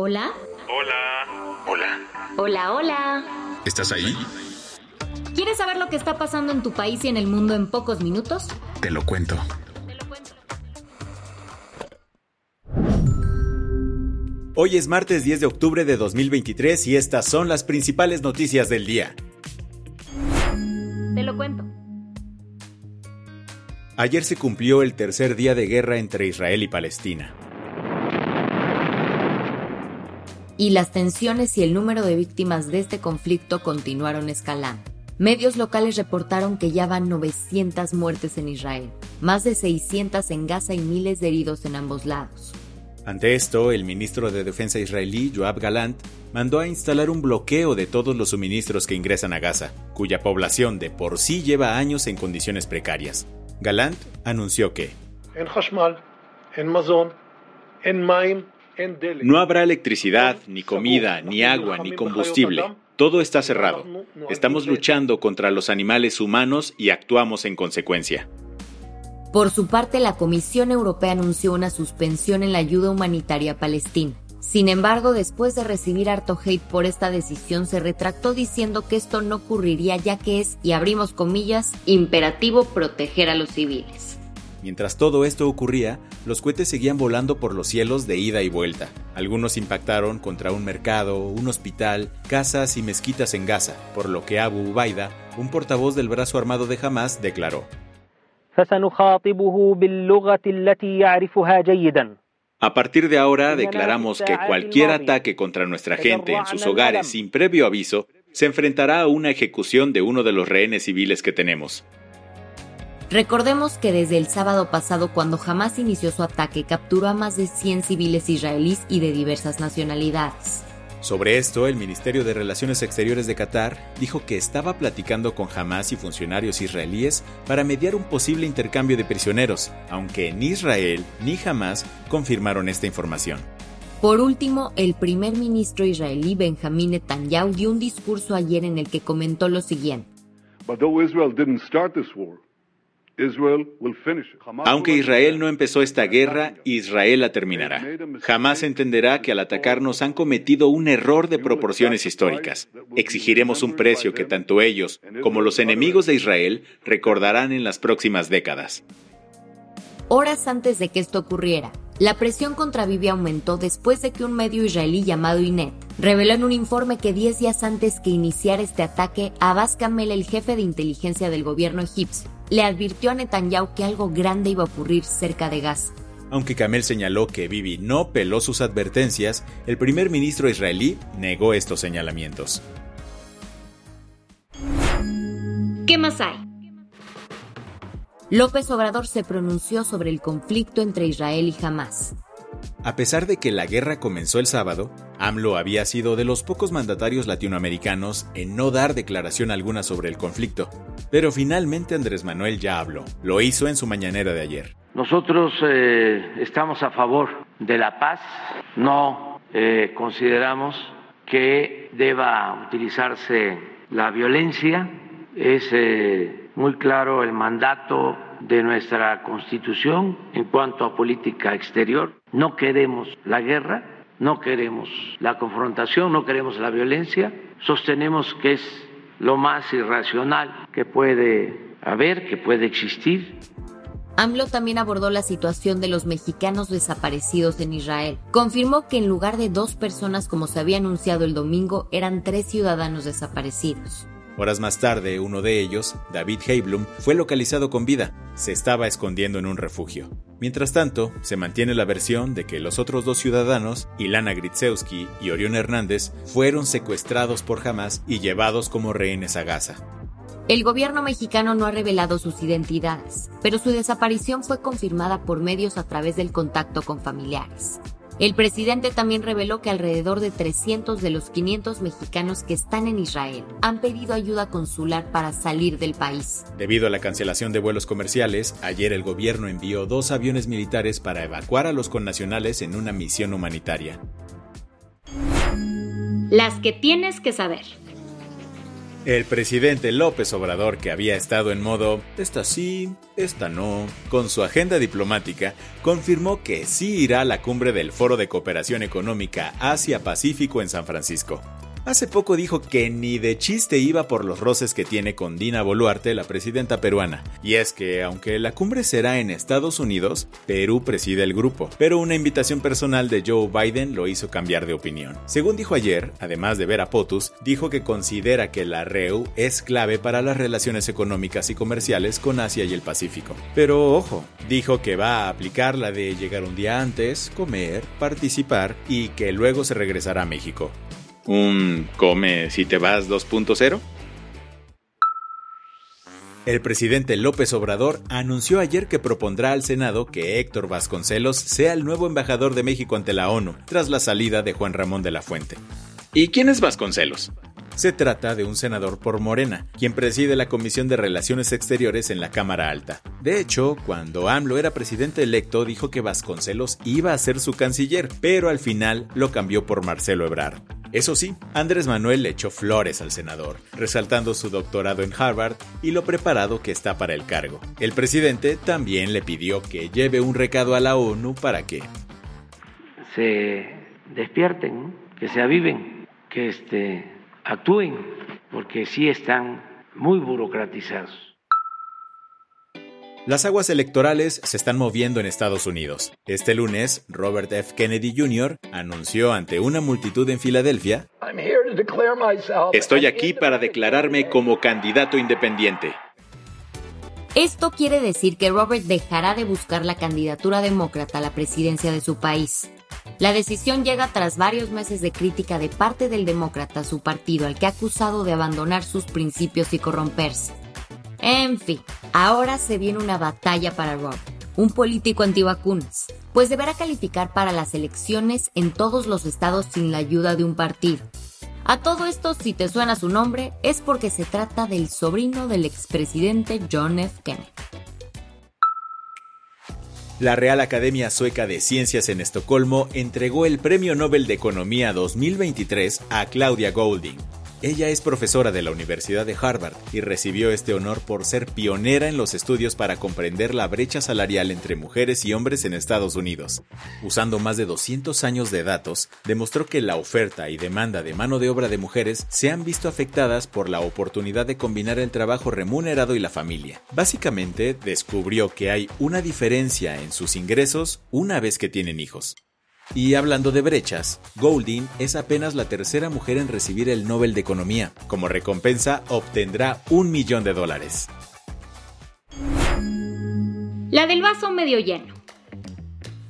Hola. Hola. Hola. Hola, hola. ¿Estás ahí? ¿Quieres saber lo que está pasando en tu país y en el mundo en pocos minutos? Te lo cuento. Hoy es martes 10 de octubre de 2023 y estas son las principales noticias del día. Te lo cuento. Ayer se cumplió el tercer día de guerra entre Israel y Palestina. Y las tensiones y el número de víctimas de este conflicto continuaron escalando. Medios locales reportaron que ya van 900 muertes en Israel, más de 600 en Gaza y miles de heridos en ambos lados. Ante esto, el ministro de Defensa israelí, Joab Galant, mandó a instalar un bloqueo de todos los suministros que ingresan a Gaza, cuya población de por sí lleva años en condiciones precarias. Galant anunció que no habrá electricidad, ni comida, ni agua, ni combustible. Todo está cerrado. Estamos luchando contra los animales humanos y actuamos en consecuencia. Por su parte, la Comisión Europea anunció una suspensión en la ayuda humanitaria a Palestina. Sin embargo, después de recibir harto hate por esta decisión, se retractó diciendo que esto no ocurriría ya que es, y abrimos comillas, imperativo proteger a los civiles. Mientras todo esto ocurría, los cohetes seguían volando por los cielos de ida y vuelta. Algunos impactaron contra un mercado, un hospital, casas y mezquitas en Gaza, por lo que Abu Ubaida, un portavoz del brazo armado de Hamas, declaró. A partir de ahora declaramos que cualquier ataque contra nuestra gente en sus hogares sin previo aviso se enfrentará a una ejecución de uno de los rehenes civiles que tenemos. Recordemos que desde el sábado pasado, cuando Hamas inició su ataque, capturó a más de 100 civiles israelíes y de diversas nacionalidades. Sobre esto, el Ministerio de Relaciones Exteriores de Qatar dijo que estaba platicando con Hamas y funcionarios israelíes para mediar un posible intercambio de prisioneros, aunque ni Israel ni Hamas confirmaron esta información. Por último, el primer ministro israelí Benjamin Netanyahu dio un discurso ayer en el que comentó lo siguiente. Aunque Israel no empezó esta guerra, Israel la terminará. Jamás entenderá que al atacarnos han cometido un error de proporciones históricas. Exigiremos un precio que tanto ellos como los enemigos de Israel recordarán en las próximas décadas. Horas antes de que esto ocurriera, la presión contra Bibi aumentó después de que un medio israelí llamado INET reveló en un informe que 10 días antes que iniciara este ataque, Abbas Kamel, el jefe de inteligencia del gobierno egipcio, le advirtió a Netanyahu que algo grande iba a ocurrir cerca de Gaza. Aunque Kamel señaló que Bibi no peló sus advertencias, el primer ministro israelí negó estos señalamientos. ¿Qué más hay? López Obrador se pronunció sobre el conflicto entre Israel y Hamas. A pesar de que la guerra comenzó el sábado, AMLO había sido de los pocos mandatarios latinoamericanos en no dar declaración alguna sobre el conflicto. Pero finalmente Andrés Manuel ya habló. Lo hizo en su mañanera de ayer. Nosotros eh, estamos a favor de la paz. No eh, consideramos que deba utilizarse la violencia. Es eh, muy claro el mandato de nuestra Constitución en cuanto a política exterior. No queremos la guerra, no queremos la confrontación, no queremos la violencia. Sostenemos que es lo más irracional que puede haber, que puede existir. AMLO también abordó la situación de los mexicanos desaparecidos en Israel. Confirmó que en lugar de dos personas como se había anunciado el domingo, eran tres ciudadanos desaparecidos. Horas más tarde, uno de ellos, David Heiblum, fue localizado con vida. Se estaba escondiendo en un refugio. Mientras tanto, se mantiene la versión de que los otros dos ciudadanos, Ilana Gritsewski y Orión Hernández, fueron secuestrados por Hamas y llevados como rehenes a Gaza. El gobierno mexicano no ha revelado sus identidades, pero su desaparición fue confirmada por medios a través del contacto con familiares. El presidente también reveló que alrededor de 300 de los 500 mexicanos que están en Israel han pedido ayuda consular para salir del país. Debido a la cancelación de vuelos comerciales, ayer el gobierno envió dos aviones militares para evacuar a los connacionales en una misión humanitaria. Las que tienes que saber. El presidente López Obrador, que había estado en modo esta sí, esta no, con su agenda diplomática, confirmó que sí irá a la cumbre del Foro de Cooperación Económica Asia-Pacífico en San Francisco. Hace poco dijo que ni de chiste iba por los roces que tiene con Dina Boluarte, la presidenta peruana. Y es que, aunque la cumbre será en Estados Unidos, Perú preside el grupo. Pero una invitación personal de Joe Biden lo hizo cambiar de opinión. Según dijo ayer, además de ver a POTUS, dijo que considera que la REU es clave para las relaciones económicas y comerciales con Asia y el Pacífico. Pero ojo, dijo que va a aplicar la de llegar un día antes, comer, participar y que luego se regresará a México un come si te vas 2.0? El presidente López Obrador anunció ayer que propondrá al Senado que Héctor Vasconcelos sea el nuevo embajador de México ante la ONU, tras la salida de Juan Ramón de la Fuente. ¿Y quién es Vasconcelos? Se trata de un senador por Morena, quien preside la Comisión de Relaciones Exteriores en la Cámara Alta. De hecho, cuando AMLO era presidente electo, dijo que Vasconcelos iba a ser su canciller, pero al final lo cambió por Marcelo Ebrard. Eso sí, Andrés Manuel le echó flores al senador, resaltando su doctorado en Harvard y lo preparado que está para el cargo. El presidente también le pidió que lleve un recado a la ONU para que se despierten, que se aviven, que este, actúen, porque sí están muy burocratizados. Las aguas electorales se están moviendo en Estados Unidos. Este lunes, Robert F. Kennedy Jr. anunció ante una multitud en Filadelfia, Estoy aquí para declararme como candidato independiente. Esto quiere decir que Robert dejará de buscar la candidatura demócrata a la presidencia de su país. La decisión llega tras varios meses de crítica de parte del demócrata a su partido, al que ha acusado de abandonar sus principios y corromperse. En fin, ahora se viene una batalla para Rob, un político antivacunas, pues deberá calificar para las elecciones en todos los estados sin la ayuda de un partido. A todo esto, si te suena su nombre, es porque se trata del sobrino del expresidente John F. Kennedy. La Real Academia Sueca de Ciencias en Estocolmo entregó el Premio Nobel de Economía 2023 a Claudia Golding, ella es profesora de la Universidad de Harvard y recibió este honor por ser pionera en los estudios para comprender la brecha salarial entre mujeres y hombres en Estados Unidos. Usando más de 200 años de datos, demostró que la oferta y demanda de mano de obra de mujeres se han visto afectadas por la oportunidad de combinar el trabajo remunerado y la familia. Básicamente, descubrió que hay una diferencia en sus ingresos una vez que tienen hijos. Y hablando de brechas, Golding es apenas la tercera mujer en recibir el Nobel de Economía. Como recompensa obtendrá un millón de dólares. La del vaso medio lleno.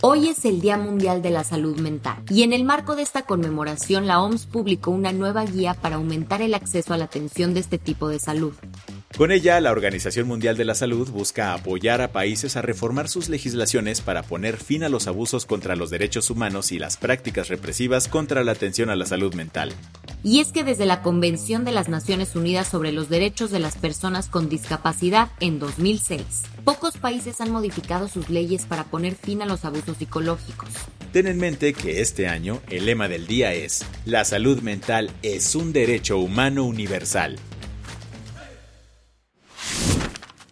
Hoy es el Día Mundial de la Salud Mental y en el marco de esta conmemoración la OMS publicó una nueva guía para aumentar el acceso a la atención de este tipo de salud. Con ella, la Organización Mundial de la Salud busca apoyar a países a reformar sus legislaciones para poner fin a los abusos contra los derechos humanos y las prácticas represivas contra la atención a la salud mental. Y es que desde la Convención de las Naciones Unidas sobre los Derechos de las Personas con Discapacidad en 2006, pocos países han modificado sus leyes para poner fin a los abusos psicológicos. Ten en mente que este año el lema del día es, la salud mental es un derecho humano universal.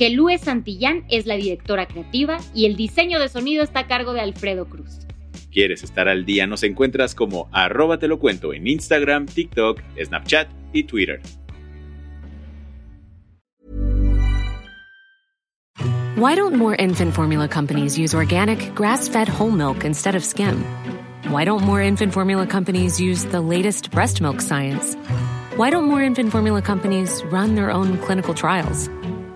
Gelúe Santillán es la directora creativa y el diseño de sonido está a cargo de Alfredo Cruz. ¿Quieres estar al día? Nos encuentras como arroba te lo cuento en Instagram, TikTok, Snapchat y Twitter. Why don't more infant formula companies use organic, grass fed whole milk instead of skim? Why don't more infant formula companies use the latest breast milk science? Why don't more infant formula companies run their own clinical trials?